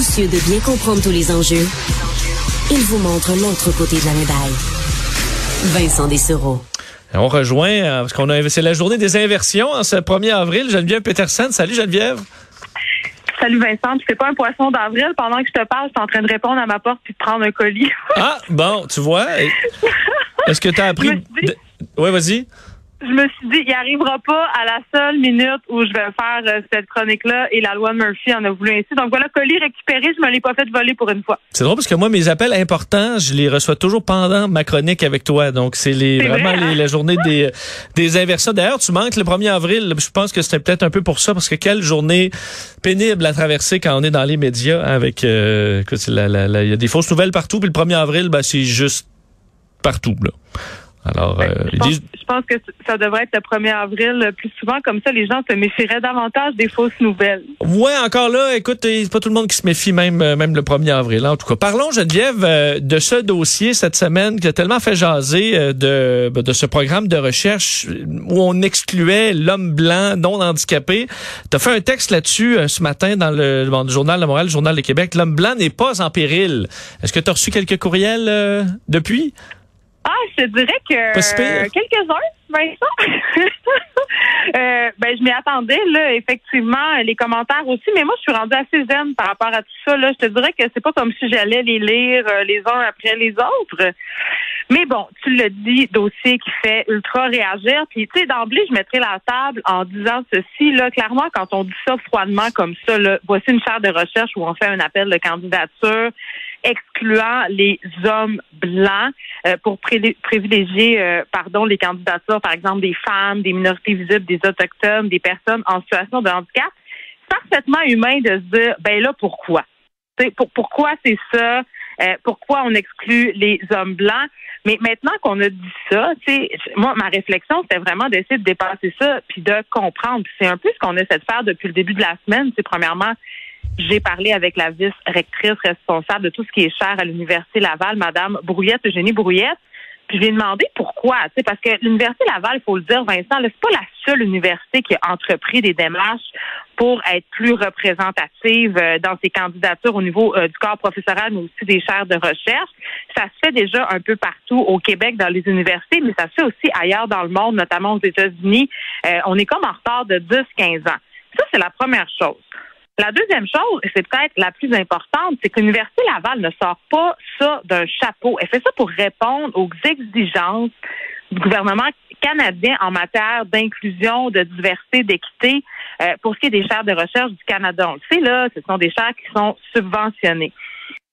Soucieux de bien comprendre tous les enjeux, il vous montre l'autre côté de la médaille. Vincent Dessereau. On rejoint, euh, parce qu'on a, c'est la journée des inversions en ce 1er avril. Geneviève Peterson. Salut Geneviève. Salut Vincent, c'est pas un poisson d'avril? Pendant que je te parle, je suis en train de répondre à ma porte puis de prendre un colis. ah, bon, tu vois. Est-ce que tu as appris... Oui, vas-y je me suis dit, il arrivera pas à la seule minute où je vais faire euh, cette chronique-là et la loi de Murphy en a voulu ainsi. Donc voilà, colis récupéré, je me l'ai pas fait voler pour une fois. C'est drôle parce que moi, mes appels importants, je les reçois toujours pendant ma chronique avec toi. Donc c'est les, vraiment les, hein? la journée des, des inversions. D'ailleurs, tu manques le 1er avril. Je pense que c'était peut-être un peu pour ça parce que quelle journée pénible à traverser quand on est dans les médias avec, euh, il y a des fausses nouvelles partout. Puis le 1er avril, ben, c'est juste partout, là. Alors, ben, euh, je, pense, que ça devrait être le 1er avril. Plus souvent, comme ça, les gens se méfieraient davantage des fausses nouvelles. Ouais, encore là, écoute, c'est pas tout le monde qui se méfie même, euh, même le 1er avril. En tout cas, parlons, Geneviève, euh, de ce dossier cette semaine qui a tellement fait jaser de, ben, de ce programme de recherche où on excluait l'homme blanc non handicapé. Tu as fait un texte là-dessus ce matin dans le, Journal de Montréal, le Journal de Québec. L'homme blanc n'est pas en péril. Est-ce que tu as reçu quelques courriels depuis? Ah, je te dirais que quelques-uns, Vincent. euh, ben, je m'y attendais, là, effectivement, les commentaires aussi, mais moi, je suis rendue assez zen par rapport à tout ça. Là. Je te dirais que c'est pas comme si j'allais les lire euh, les uns après les autres. Mais bon, tu le dis, dossier qui fait ultra réagir. Puis, tu sais, d'emblée, je mettrai la table en disant ceci, là, clairement, quand on dit ça froidement comme ça, là, voici une chaire de recherche où on fait un appel de candidature excluant les hommes blancs euh, pour privilégier euh, pardon les candidatures par exemple des femmes, des minorités visibles, des autochtones, des personnes en situation de handicap. C'est parfaitement humain de se dire ben là pourquoi? Pour, pourquoi c'est ça? Euh, pourquoi on exclut les hommes blancs? Mais maintenant qu'on a dit ça, moi, ma réflexion, c'était vraiment d'essayer de dépasser ça puis de comprendre. C'est un peu ce qu'on essaie de faire depuis le début de la semaine. C'est premièrement j'ai parlé avec la vice-rectrice responsable de tout ce qui est cher à l'Université Laval, Madame Brouillette, Eugénie Brouillette. Puis je lui ai demandé pourquoi. Parce que l'Université Laval, il faut le dire, Vincent, c'est pas la seule université qui a entrepris des démarches pour être plus représentative euh, dans ses candidatures au niveau euh, du corps professoral, mais aussi des chaires de recherche. Ça se fait déjà un peu partout au Québec dans les universités, mais ça se fait aussi ailleurs dans le monde, notamment aux États-Unis. Euh, on est comme en retard de 10-15 ans. Ça, c'est la première chose. La deuxième chose, et c'est peut-être la plus importante, c'est que l'Université Laval ne sort pas ça d'un chapeau. Elle fait ça pour répondre aux exigences du gouvernement canadien en matière d'inclusion, de diversité, d'équité euh, pour ce qui est des chaires de recherche du Canada. On le sait, là, ce sont des chaires qui sont subventionnées.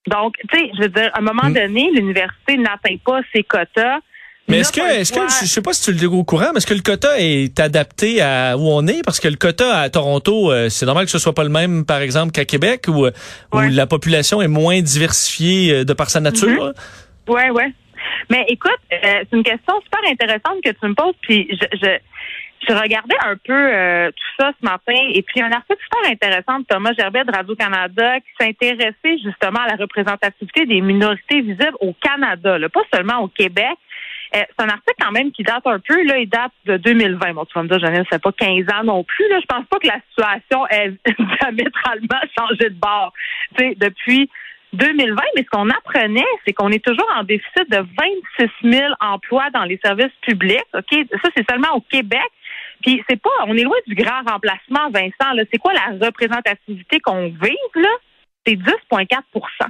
Donc, tu sais, je veux dire, à un moment hmm. donné, l'université n'atteint pas ses quotas. Mais est-ce que, est-ce que, je sais pas si tu le dis au courant, mais est-ce que le quota est adapté à où on est? Parce que le quota à Toronto, euh, c'est normal que ce soit pas le même, par exemple, qu'à Québec, où, euh, où la population est moins diversifiée euh, de par sa nature. Oui, mm-hmm. Ouais, ouais. Mais écoute, c'est une question super intéressante que tu me poses, puis je, je je regardais un peu tout ça ce matin et puis un article super intéressant de Thomas Gerbet de Radio-Canada qui s'intéressait justement à la représentativité des minorités visibles au Canada, là, pas seulement au Québec, euh, c'est un article quand même qui date un peu, là, il date de 2020. Bon, tu vas me dire, Janine, c'est pas 15 ans non plus. Là. Je pense pas que la situation ait diamétralement changé de bord. Tu sais, depuis 2020, mais ce qu'on apprenait, c'est qu'on est toujours en déficit de 26 000 emplois dans les services publics. Ça, c'est seulement au Québec. Puis c'est pas, on est loin du grand remplacement, Vincent. Là. C'est quoi la représentativité qu'on vise, là? C'est 10,4%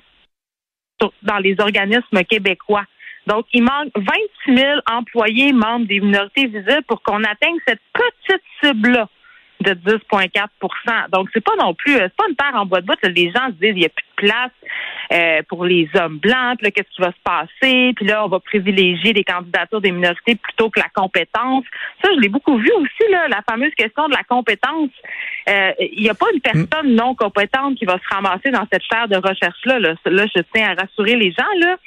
dans les organismes québécois. Donc, il manque 26 000 employés membres des minorités visibles pour qu'on atteigne cette petite cible-là de 10,4% Donc, c'est pas non plus, c'est pas une terre en bois de bout. Les gens se disent, il n'y a plus de place euh, pour les hommes blancs. Puis là, qu'est-ce qui va se passer? Puis là, on va privilégier les candidatures des minorités plutôt que la compétence. Ça, je l'ai beaucoup vu aussi, là, la fameuse question de la compétence. Euh, il n'y a pas une personne non compétente qui va se ramasser dans cette chaire de recherche-là. Là. là, je tiens à rassurer les gens, là.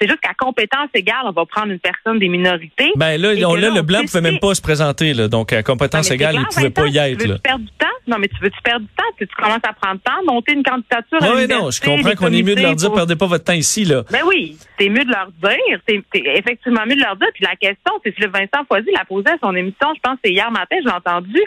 C'est juste qu'à compétence égale, on va prendre une personne des minorités. Ben là, on, là, le blanc ne pouvait même pas se présenter. Là, donc, à compétence égale, il ne pouvait pas y être. Tu veux perdre du temps? Non, mais tu veux-tu perdre du temps? Tu, commences à prendre temps, monter une candidature Oui, non, je comprends qu'on est mieux de leur dire, perdez pas votre temps ici. là. Ben oui, c'est mieux de leur dire. C'est effectivement mieux de leur dire. Puis la question, c'est si le Vincent Foisy l'a posé à son émission, je pense que c'est hier matin, j'ai entendu.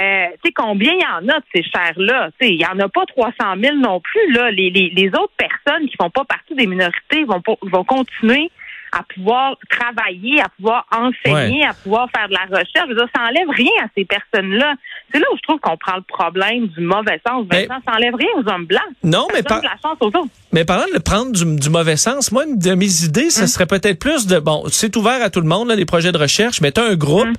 Euh, tu sais, combien il y en a de ces sais, il y en a pas 300 000 non plus, là. Les, les, les autres personnes qui font pas partie des minorités vont, vont continuer à pouvoir travailler, à pouvoir enseigner, à pouvoir faire de la recherche. Je veux dire, ça enlève rien à ces personnes-là. C'est là où je trouve qu'on prend le problème du mauvais sens. ça enlève rien aux hommes blancs. Non, mais pas. La chance aux autres. Mais parlant de prendre du, mauvais sens, moi, une de mes idées, ce hum. serait peut-être plus de, bon, c'est ouvert à tout le monde, là, les projets de recherche, mais tu un groupe hum.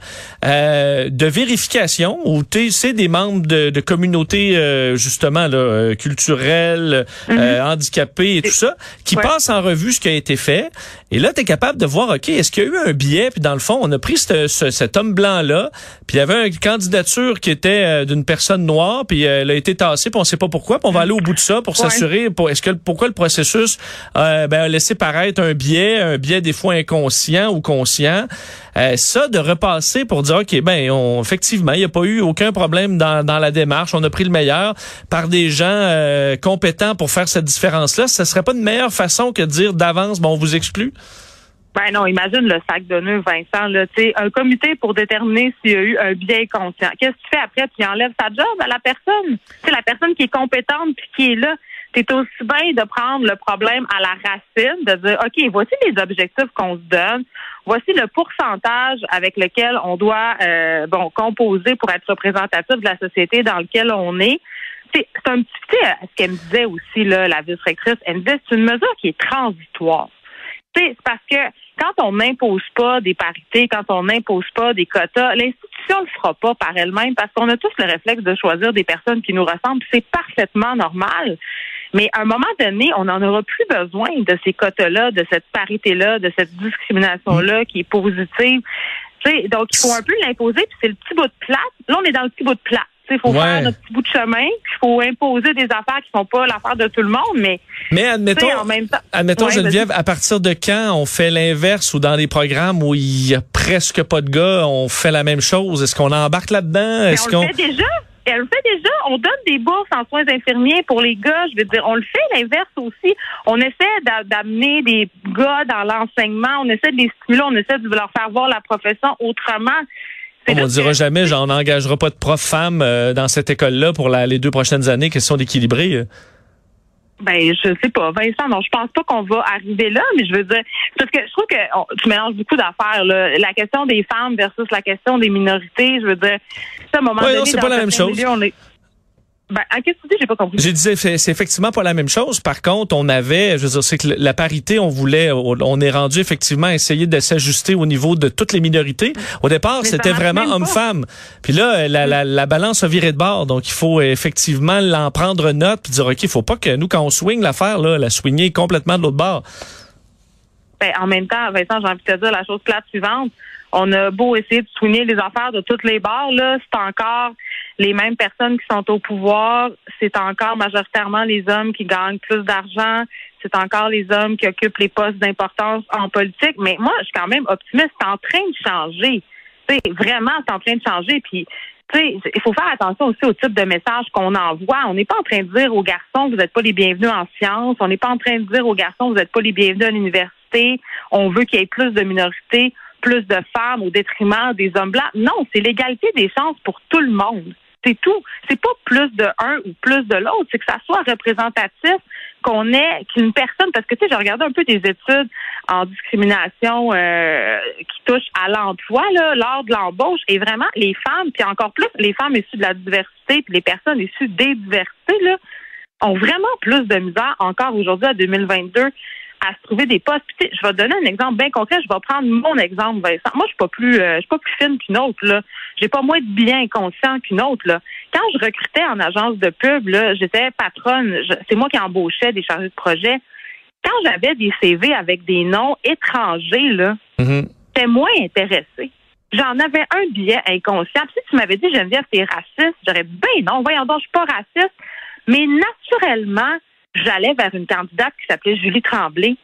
euh, de vérification où tu sais des membres de, de communautés, euh, justement, là, euh, culturelles, hum. handicapées et tout ça, qui passent en revue ce qui a été fait. Et là, tu es capable de voir, OK, est-ce qu'il y a eu un biais? Puis dans le fond, on a pris cet homme blanc-là, puis il y avait une candidature qui était d'une personne noire, puis elle a été tassée, puis on sait pas pourquoi, puis on va aller au bout de ça pour s'assurer, pour, est-ce que, pourquoi le processus euh, ben, a laissé paraître un biais, un biais des fois inconscient ou conscient. Euh, ça, de repasser pour dire, OK, ben, on, effectivement, il n'y a pas eu aucun problème dans, dans la démarche. On a pris le meilleur par des gens euh, compétents pour faire cette différence-là. Ce serait pas une meilleure façon que de dire d'avance, bon, on vous exclut? Ben non, imagine le sac de nœuds, Vincent. Là, un comité pour déterminer s'il y a eu un biais conscient. Qu'est-ce que tu fais après? Tu enlèves ta job à la personne. C'est la personne qui est compétente puis qui est là c'est aussi bien de prendre le problème à la racine, de dire, OK, voici les objectifs qu'on se donne, voici le pourcentage avec lequel on doit euh, bon composer pour être représentatif de la société dans laquelle on est. C'est un petit, sais, ce qu'elle me disait aussi, là, la vice-rectrice, elle me disait, c'est une mesure qui est transitoire. C'est parce que quand on n'impose pas des parités, quand on n'impose pas des quotas, l'institution le fera pas par elle-même parce qu'on a tous le réflexe de choisir des personnes qui nous ressemblent. C'est parfaitement normal. Mais à un moment donné, on n'en aura plus besoin de ces quotas-là, de cette parité-là, de cette discrimination-là qui est positive. donc, il faut un peu l'imposer, puis c'est le petit bout de plate. Là, on est dans le petit bout de plate. Il faut faire notre petit bout de chemin, il faut imposer des affaires qui ne sont pas l'affaire de tout le monde, mais... Mais admettons, en même temps, admettons Geneviève, à partir de quand on fait l'inverse ou dans des programmes où il y a presque pas de gars, on fait la même chose? Est-ce qu'on embarque là-dedans? Est-ce qu'on... déjà elle le fait déjà. On donne des bourses en soins infirmiers pour les gars. Je veux dire, on le fait l'inverse aussi. On essaie d'amener des gars dans l'enseignement. On essaie de les stimuler. On essaie de leur faire voir la profession autrement. On ne dira jamais, j'en engagera pas de prof femme euh, dans cette école-là pour les deux prochaines années, question d'équilibrer. Ben, je sais pas, Vincent. Non, je pense pas qu'on va arriver là, mais je veux dire, parce que je trouve que tu mélanges beaucoup d'affaires. La question des femmes versus la question des minorités, je veux dire, à un moment donné, c'est pas la même chose. Ben, qu'est-ce que tu dis? J'ai pas compris. J'ai dit, c'est effectivement pas la même chose. Par contre, on avait, je veux dire, c'est que la parité, on voulait, on est rendu effectivement à essayer de s'ajuster au niveau de toutes les minorités. Au départ, c'était vraiment homme-femme. Puis là, la, la, la, balance a viré de bord. Donc, il faut effectivement l'en prendre note puis dire, OK, il faut pas que nous, quand on swing l'affaire, là, la swinguer complètement de l'autre bord. Ben, en même temps, Vincent, j'ai envie de te dire la chose plate suivante. On a beau essayer de swinguer les affaires de toutes les barres, là, c'est encore les mêmes personnes qui sont au pouvoir, c'est encore majoritairement les hommes qui gagnent plus d'argent, c'est encore les hommes qui occupent les postes d'importance en politique. Mais moi, je suis quand même optimiste. C'est en train de changer. C'est vraiment, c'est en train de changer. Puis, il faut faire attention aussi au type de message qu'on envoie. On n'est pas en train de dire aux garçons, vous n'êtes pas les bienvenus en sciences. On n'est pas en train de dire aux garçons, vous n'êtes pas les bienvenus à l'université. On veut qu'il y ait plus de minorités, plus de femmes au détriment des hommes blancs. Non, c'est l'égalité des chances pour tout le monde. C'est tout. C'est pas plus de un ou plus de l'autre. C'est que ça soit représentatif, qu'on ait qu'une personne, parce que tu sais, j'ai regardé un peu des études en discrimination euh, qui touchent à l'emploi là, lors de l'embauche, et vraiment les femmes, puis encore plus les femmes issues de la diversité, puis les personnes issues des diversités là, ont vraiment plus de misère encore aujourd'hui à 2022 à se trouver des postes. je vais donner un exemple bien concret. Je vais prendre mon exemple, Vincent. Moi, je suis pas plus, euh, je suis pas plus fine qu'une autre. Là, j'ai pas moins de bien conscient qu'une autre. Là. Quand je recrutais en agence de pub, là, j'étais patronne. c'est moi qui embauchais des chargés de projet. Quand j'avais des CV avec des noms étrangers, là, mm-hmm. j'étais moins intéressée. J'en avais un billet inconscient. si tu m'avais dit, Geneviève, t'es raciste, j'aurais ben non, voyons donc, je suis pas raciste. Mais naturellement, j'allais vers une candidate qui s'appelait Julie Tremblay.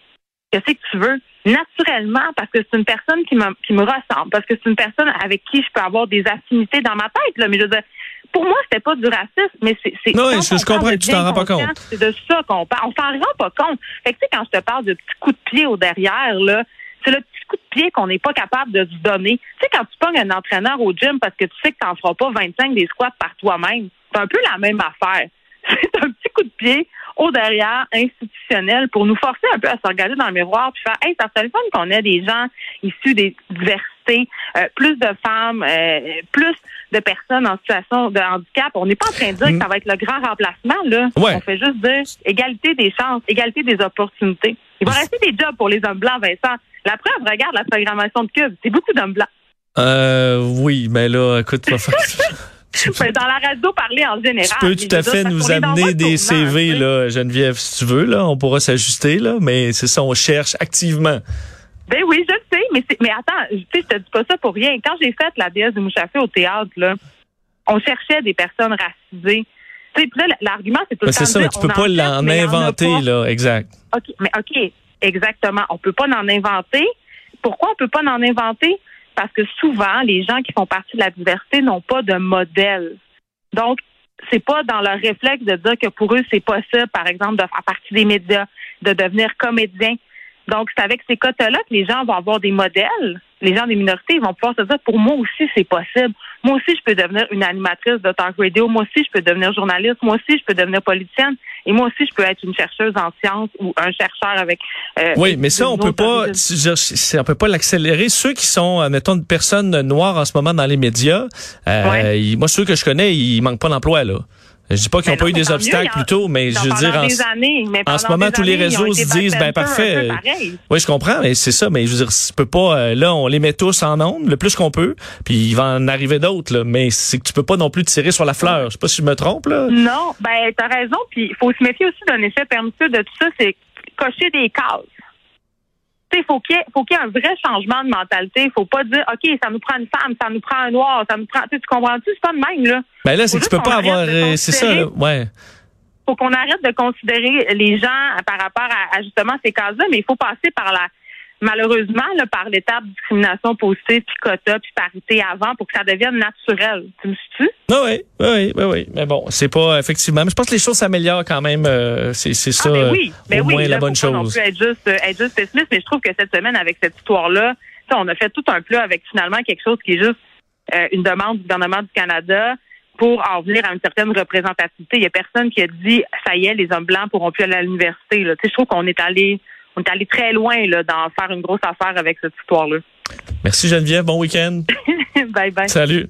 Qu'est-ce que tu veux? Naturellement, parce que c'est une personne qui me, qui me ressemble, parce que c'est une personne avec qui je peux avoir des affinités dans ma tête. Là. Mais je veux dire, pour moi, c'était pas du racisme, mais c'est. Non, je, comprends que tu t'en rends pas compte. C'est de ça qu'on parle. On s'en rend pas compte. Fait que, tu sais, quand je te parle de petits coups de pied au derrière, là, c'est le petit petit coup de pied qu'on n'est pas capable de se donner. Tu sais, quand tu pognes un entraîneur au gym parce que tu sais que tu n'en feras pas 25 des squats par toi-même, c'est un peu la même affaire. C'est un petit coup de pied au derrière institutionnel pour nous forcer un peu à se regarder dans le miroir puis faire Hey, ça serait le fun qu'on ait des gens issus des diversités, euh, plus de femmes, euh, plus de personnes en situation de handicap. On n'est pas en train de dire que ça va être le grand remplacement, là. On fait juste dire égalité des chances, égalité des opportunités. Il va rester des jobs pour les hommes blancs, Vincent. La preuve, regarde la programmation de Cube. C'est beaucoup d'hommes blancs. Euh, oui, mais là, écoute, dans la radio, parler en général. Tu peux tout à fait nous amener des CV, là, Geneviève, si tu veux. Là, on pourra s'ajuster, là, mais c'est ça, on cherche activement. Ben oui, je sais, mais, mais attends, je te dis pas ça pour rien. Quand j'ai fait la déesse du Mouchafé au théâtre, là, on cherchait des personnes racisées. Tu sais, là, l'argument, c'est tout temps. C'est ça, mais tu peux pas l'en inventer, là, exact. OK, mais OK, exactement. On peut pas en inventer. Pourquoi on peut pas en inventer? Parce que souvent, les gens qui font partie de la diversité n'ont pas de modèle. Donc, c'est pas dans leur réflexe de dire que pour eux, c'est possible, par exemple, de faire partie des médias, de devenir comédien. Donc, c'est avec ces quotas-là que les gens vont avoir des modèles. Les gens des minorités vont pouvoir se dire, pour moi aussi, c'est possible. Moi aussi, je peux devenir une animatrice de talk radio. Moi aussi, je peux devenir journaliste. Moi aussi, je peux devenir politicienne. Et moi aussi, je peux être une chercheuse en sciences ou un chercheur avec. Euh, oui, mais ça, on peut pas, on peut pas l'accélérer. Ceux qui sont, euh, mettons, une personne noire en ce moment dans les médias, euh, moi, ceux que je connais, ils manquent pas d'emploi là. Je dis pas qu'ils n'ont pas eu des obstacles plus tôt, mais je veux dire, en, ce moment, tous les réseaux se disent, ben parfait. oui, je comprends, mais c'est ça, mais je veux dire, tu peux pas, euh, là, on les met tous en ondes, le plus qu'on peut, puis il va en arriver d'autres, mais c'est que tu peux pas non plus tirer sur la fleur. Je sais pas si je me trompe, là. Non, ben, t'as raison, puis il faut se méfier aussi d'un effet permissif de tout ça, c'est cocher des cases il faut qu'il y, ait un vrai changement de mentalité. Il faut pas dire, OK, ça nous prend une femme, ça nous prend un noir, ça nous prend. Tu comprends-tu? C'est pas de même, là. Ben là, c'est que tu peux pas avoir. Euh, c'est ça, là. Ouais. Faut qu'on arrête de considérer les gens par rapport à, justement ces cases-là, mais il faut passer par la malheureusement, là, par l'étape discrimination positive, puis quota, puis parité avant, pour que ça devienne naturel. Tu me suis-tu? oui, oui, oui, oui. Mais bon, c'est pas effectivement. Mais je pense que les choses s'améliorent quand même. Euh, c'est ça. Ah, ben oui, ben au moins la bonne chose. Non plus être juste, euh, être juste pessimiste, mais je trouve que cette semaine, avec cette histoire-là, on a fait tout un plat avec finalement quelque chose qui est juste euh, une demande du gouvernement du Canada pour en venir à une certaine représentativité. Il y a personne qui a dit ça y est, les hommes blancs pourront plus aller à l'université. Je trouve qu'on est allé on est allé très loin là, d'en faire une grosse affaire avec cette histoire-là. Merci Geneviève, bon week-end. bye bye. Salut.